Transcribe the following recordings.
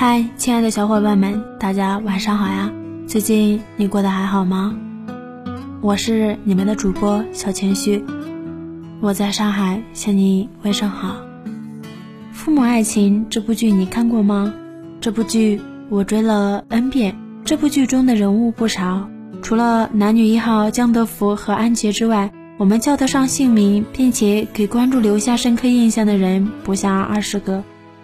嗨，亲爱的小伙伴们，大家晚上好呀！最近你过得还好吗？我是你们的主播小情绪，我在上海向你问声好。《父母爱情》这部剧你看过吗？这部剧我追了 N 遍。这部剧中的人物不少，除了男女一号江德福和安杰之外，我们叫得上姓名并且给观众留下深刻印象的人不下二十个。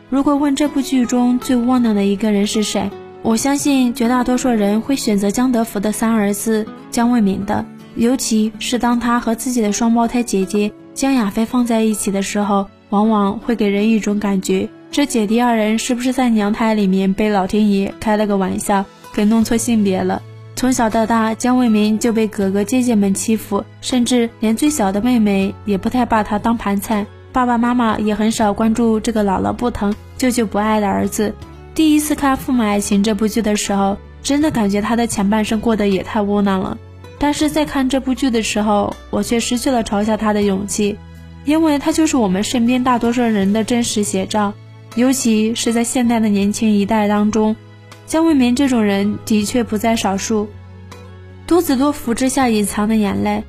如果问这部剧中最窝囊的一个人是谁，我相信绝大多数人会选择江德福的三儿子江卫民的。尤其是当他和自己的双胞胎姐姐江亚飞放在一起的时候，往往会给人一种感觉：这姐弟二人是不是在娘胎里面被老天爷开了个玩笑，给弄错性别了？从小到大，江卫民就被哥哥姐姐们欺负，甚至连最小的妹妹也不太把他当盘菜。爸爸妈妈也很少关注这个姥姥不疼、舅舅不爱的儿子。第一次看《父母爱情》这部剧的时候，真的感觉他的前半生过得也太窝囊了。但是在看这部剧的时候，我却失去了嘲笑他的勇气，因为他就是我们身边大多数人的真实写照。尤其是在现代的年轻一代当中，江卫民这种人的确不在少数。多子多福之下隐藏的眼泪。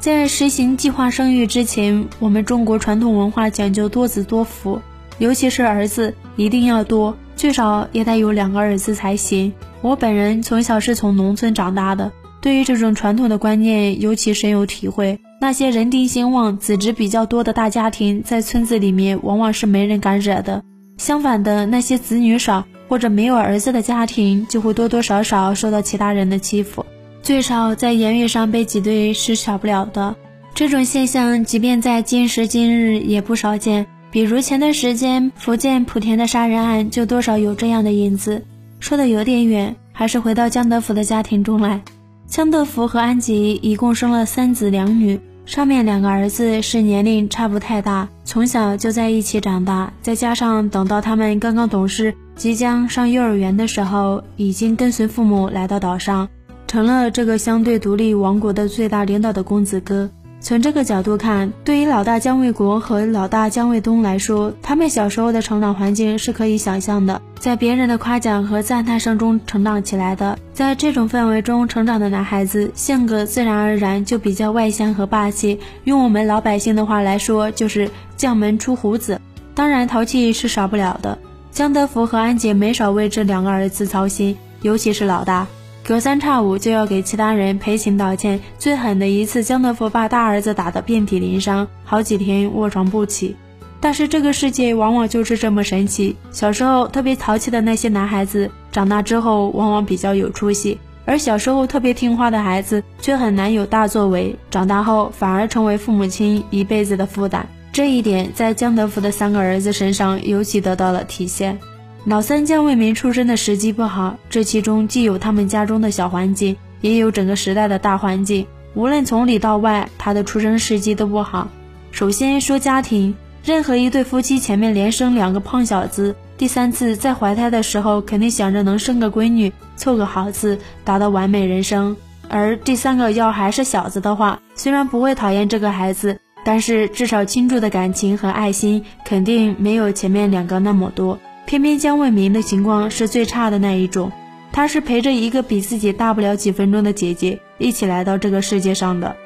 在实行计划生育之前，我们中国传统文化讲究多子多福，尤其是儿子一定要多，最少也得有两个儿子才行。我本人从小是从农村长大的，对于这种传统的观念尤其深有体会。那些人丁兴旺、子侄比较多的大家庭，在村子里面往往是没人敢惹的；相反的，那些子女少或者没有儿子的家庭，就会多多少少受到其他人的欺负。最少在言语上被挤兑是少不了的，这种现象即便在今时今日也不少见。比如前段时间福建莆田的杀人案，就多少有这样的影子。说的有点远，还是回到江德福的家庭中来。江德福和安吉一共生了三子两女，上面两个儿子是年龄差不太大，从小就在一起长大，再加上等到他们刚刚懂事，即将上幼儿园的时候，已经跟随父母来到岛上。成了这个相对独立王国的最大领导的公子哥。从这个角度看，对于老大姜卫国和老大姜卫东来说，他们小时候的成长环境是可以想象的，在别人的夸奖和赞叹声中成长起来的。在这种氛围中成长的男孩子，性格自然而然就比较外向和霸气。用我们老百姓的话来说，就是将门出虎子。当然，淘气是少不了的。江德福和安杰没少为这两个儿子操心，尤其是老大。隔三差五就要给其他人赔情道歉，最狠的一次，江德福把大儿子打得遍体鳞伤，好几天卧床不起。但是这个世界往往就是这么神奇，小时候特别淘气的那些男孩子，长大之后往往比较有出息，而小时候特别听话的孩子却很难有大作为，长大后反而成为父母亲一辈子的负担。这一点在江德福的三个儿子身上尤其得到了体现。老三江为民出生的时机不好，这其中既有他们家中的小环境，也有整个时代的大环境。无论从里到外，他的出生时机都不好。首先说家庭，任何一对夫妻前面连生两个胖小子，第三次在怀胎的时候，肯定想着能生个闺女，凑个好字，达到完美人生。而第三个要还是小子的话，虽然不会讨厌这个孩子，但是至少倾注的感情和爱心肯定没有前面两个那么多。偏偏江卫民的情况是最差的那一种，他是陪着一个比自己大不了几分钟的姐姐一起来到这个世界上的，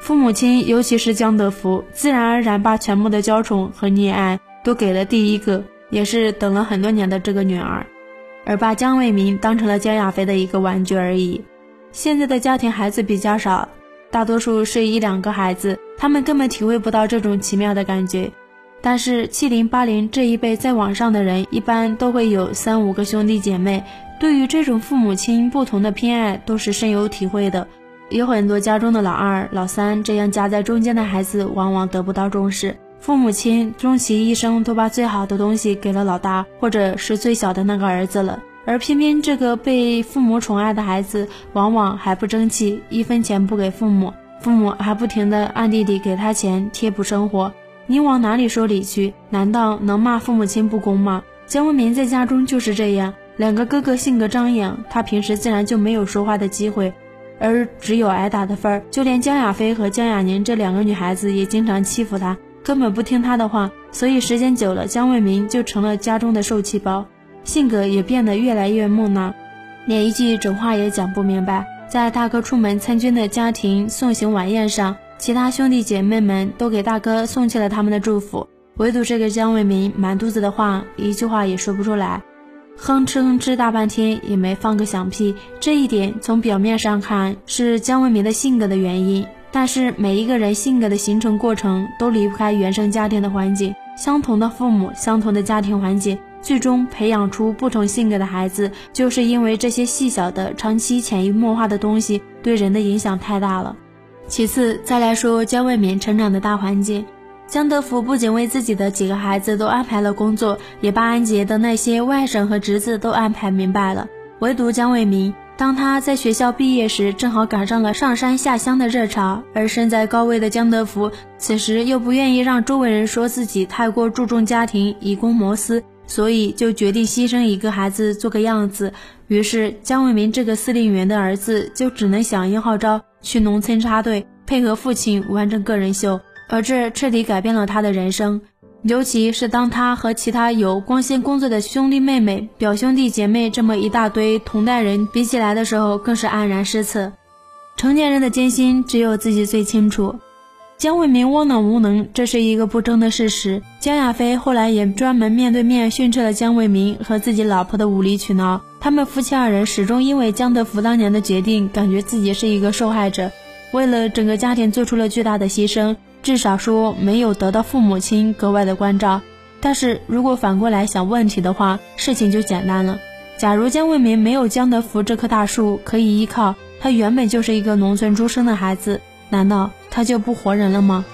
父母亲尤其是江德福，自然而然把全部的娇宠和溺爱都给了第一个，也是等了很多年的这个女儿，而把江卫民当成了江亚飞的一个玩具而已。现在的家庭孩子比较少，大多数是一两个孩子，他们根本体会不到这种奇妙的感觉。但是七零八零这一辈在网上的人，一般都会有三五个兄弟姐妹，对于这种父母亲不同的偏爱都是深有体会的。有很多家中的老二、老三这样夹在中间的孩子，往往得不到重视，父母亲终其一生都把最好的东西给了老大，或者是最小的那个儿子了，而偏偏这个被父母宠爱的孩子，往往还不争气，一分钱不给父母，父母还不停的暗地里给他钱贴补生活。你往哪里说理去？难道能骂父母亲不公吗？江文民在家中就是这样，两个哥哥性格张扬，他平时自然就没有说话的机会，而只有挨打的份儿。就连江亚飞和江亚宁这两个女孩子也经常欺负他，根本不听他的话。所以时间久了，江卫民就成了家中的受气包。性格也变得越来越木讷，连一句整话也讲不明白。在大哥出门参军的家庭送行晚宴上，其他兄弟姐妹们都给大哥送去了他们的祝福，唯独这个姜卫民满肚子的话，一句话也说不出来，哼哧哼哧大半天也没放个响屁。这一点从表面上看是姜卫民的性格的原因。但是每一个人性格的形成过程都离不开原生家庭的环境，相同的父母，相同的家庭环境，最终培养出不同性格的孩子，就是因为这些细小的、长期潜移默化的东西对人的影响太大了。其次，再来说姜卫民成长的大环境，江德福不仅为自己的几个孩子都安排了工作，也把安杰的那些外甥和侄子都安排明白了，唯独姜卫民。当他在学校毕业时，正好赶上了上山下乡的热潮，而身在高位的江德福此时又不愿意让周围人说自己太过注重家庭，以公谋私，所以就决定牺牲一个孩子做个样子。于是姜卫民这个司令员的儿子就只能响应号召，去农村插队，配合父亲完成个人秀，而这彻底改变了他的人生。尤其是当他和其他有光鲜工作的兄弟妹妹、表兄弟姐妹这么一大堆同代人比起来的时候，更是黯然失色。成年人的艰辛，只有自己最清楚。姜卫民窝囊无能，这是一个不争的事实。姜亚飞后来也专门面对面训斥了姜卫民和自己老婆的无理取闹。他们夫妻二人始终因为江德福当年的决定，感觉自己是一个受害者，为了整个家庭做出了巨大的牺牲。至少说没有得到父母亲格外的关照，但是如果反过来想问题的话，事情就简单了。假如江卫民没有江德福这棵大树可以依靠，他原本就是一个农村出生的孩子，难道他就不活人了吗？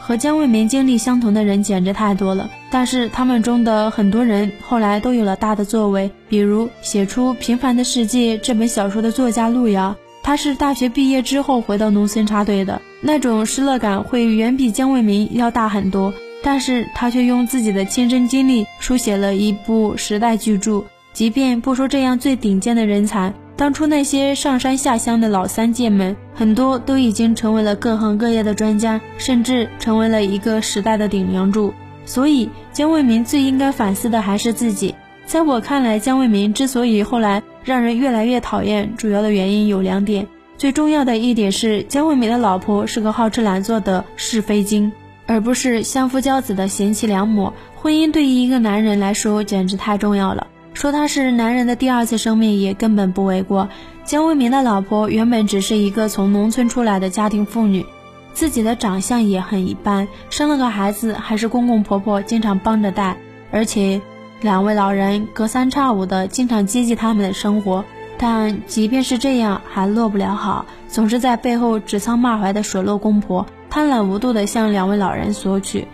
和江卫民经历相同的人简直太多了，但是他们中的很多人后来都有了大的作为，比如写出《平凡的世界》这本小说的作家路遥。他是大学毕业之后回到农村插队的，那种失落感会远比姜卫民要大很多。但是他却用自己的亲身经历书写了一部时代巨著。即便不说这样最顶尖的人才，当初那些上山下乡的老三届们，很多都已经成为了各行各业的专家，甚至成为了一个时代的顶梁柱。所以，姜卫民最应该反思的还是自己。在我看来，姜卫民之所以后来。让人越来越讨厌，主要的原因有两点。最重要的一点是，姜卫民的老婆是个好吃懒做的是非精，而不是相夫教子的贤妻良母。婚姻对于一个男人来说简直太重要了，说他是男人的第二次生命也根本不为过。姜卫民的老婆原本只是一个从农村出来的家庭妇女，自己的长相也很一般，生了个孩子还是公公婆婆经常帮着带，而且。两位老人隔三差五的经常接济他们的生活，但即便是这样，还落不了好，总是在背后指桑骂槐的水落公婆，贪婪无度的向两位老人索取。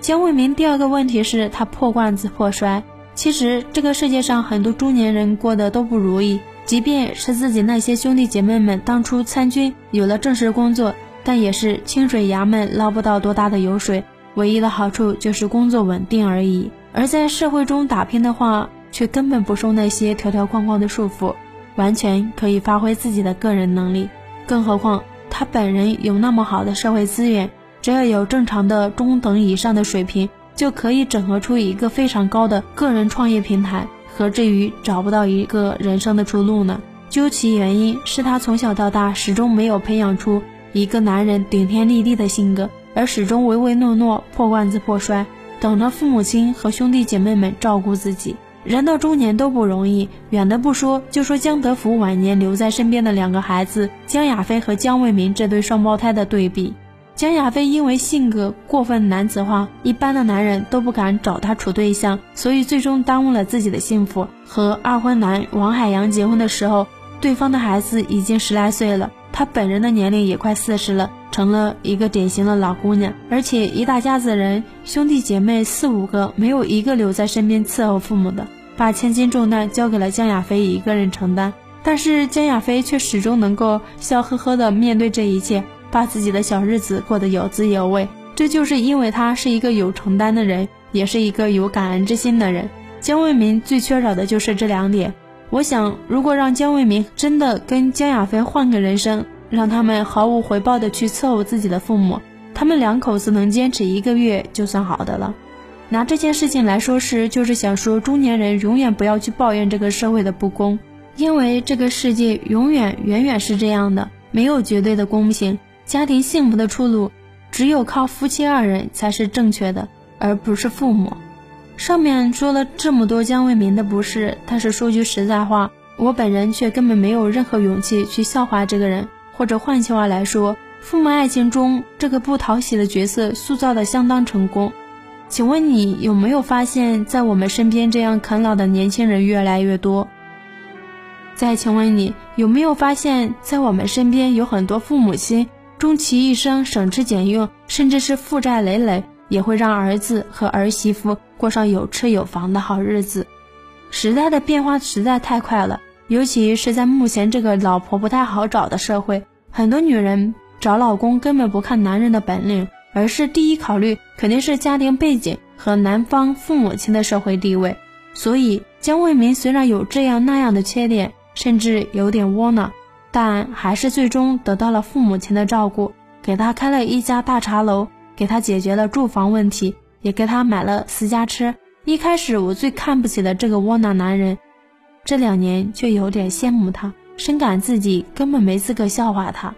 江卫民第二个问题是他破罐子破摔。其实这个世界上很多中年人过得都不如意，即便是自己那些兄弟姐妹们当初参军有了正式工作，但也是清水衙门捞不到多大的油水，唯一的好处就是工作稳定而已。而在社会中打拼的话，却根本不受那些条条框框的束缚，完全可以发挥自己的个人能力。更何况他本人有那么好的社会资源，只要有正常的中等以上的水平，就可以整合出一个非常高的个人创业平台。何至于找不到一个人生的出路呢？究其原因，是他从小到大始终没有培养出一个男人顶天立地的性格，而始终唯唯诺诺、破罐子破摔。等着父母亲和兄弟姐妹们照顾自己，人到中年都不容易。远的不说，就说江德福晚年留在身边的两个孩子江亚飞和江卫民这对双胞胎的对比。江亚飞因为性格过分男子化，一般的男人都不敢找他处对象，所以最终耽误了自己的幸福。和二婚男王海洋结婚的时候，对方的孩子已经十来岁了，他本人的年龄也快四十了。成了一个典型的老姑娘，而且一大家子人，兄弟姐妹四五个，没有一个留在身边伺候父母的，把千斤重担交给了江亚飞一个人承担。但是江亚飞却始终能够笑呵呵地面对这一切，把自己的小日子过得有滋有味。这就是因为他是一个有承担的人，也是一个有感恩之心的人。江卫民最缺少的就是这两点。我想，如果让姜卫民真的跟江亚飞换个人生，让他们毫无回报的去伺候自己的父母，他们两口子能坚持一个月就算好的了。拿这件事情来说事，就是想说中年人永远不要去抱怨这个社会的不公，因为这个世界永远远远是这样的，没有绝对的公平。家庭幸福的出路，只有靠夫妻二人才是正确的，而不是父母。上面说了这么多姜卫民的不是，但是说句实在话，我本人却根本没有任何勇气去笑话这个人，或者换句话来说，父母爱情中这个不讨喜的角色塑造的相当成功。请问你有没有发现，在我们身边这样啃老的年轻人越来越多？再请问你有没有发现，在我们身边有很多父母亲终其一生省吃俭用，甚至是负债累累，也会让儿子和儿媳妇过上有车有房的好日子？时代的变化实在太快了，尤其是在目前这个老婆不太好找的社会，很多女人找老公根本不看男人的本领。而是第一考虑肯定是家庭背景和男方父母亲的社会地位，所以姜卫民虽然有这样那样的缺点，甚至有点窝囊，但还是最终得到了父母亲的照顾，给他开了一家大茶楼，给他解决了住房问题，也给他买了私家车。一开始我最看不起的这个窝囊男人，这两年却有点羡慕他，深感自己根本没资格笑话他。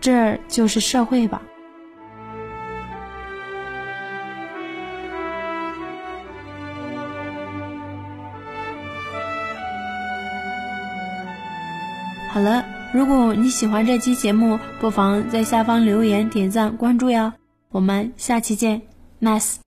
这就是社会吧。好了，如果你喜欢这期节目，不妨在下方留言、点赞、关注呀！我们下期见，nice。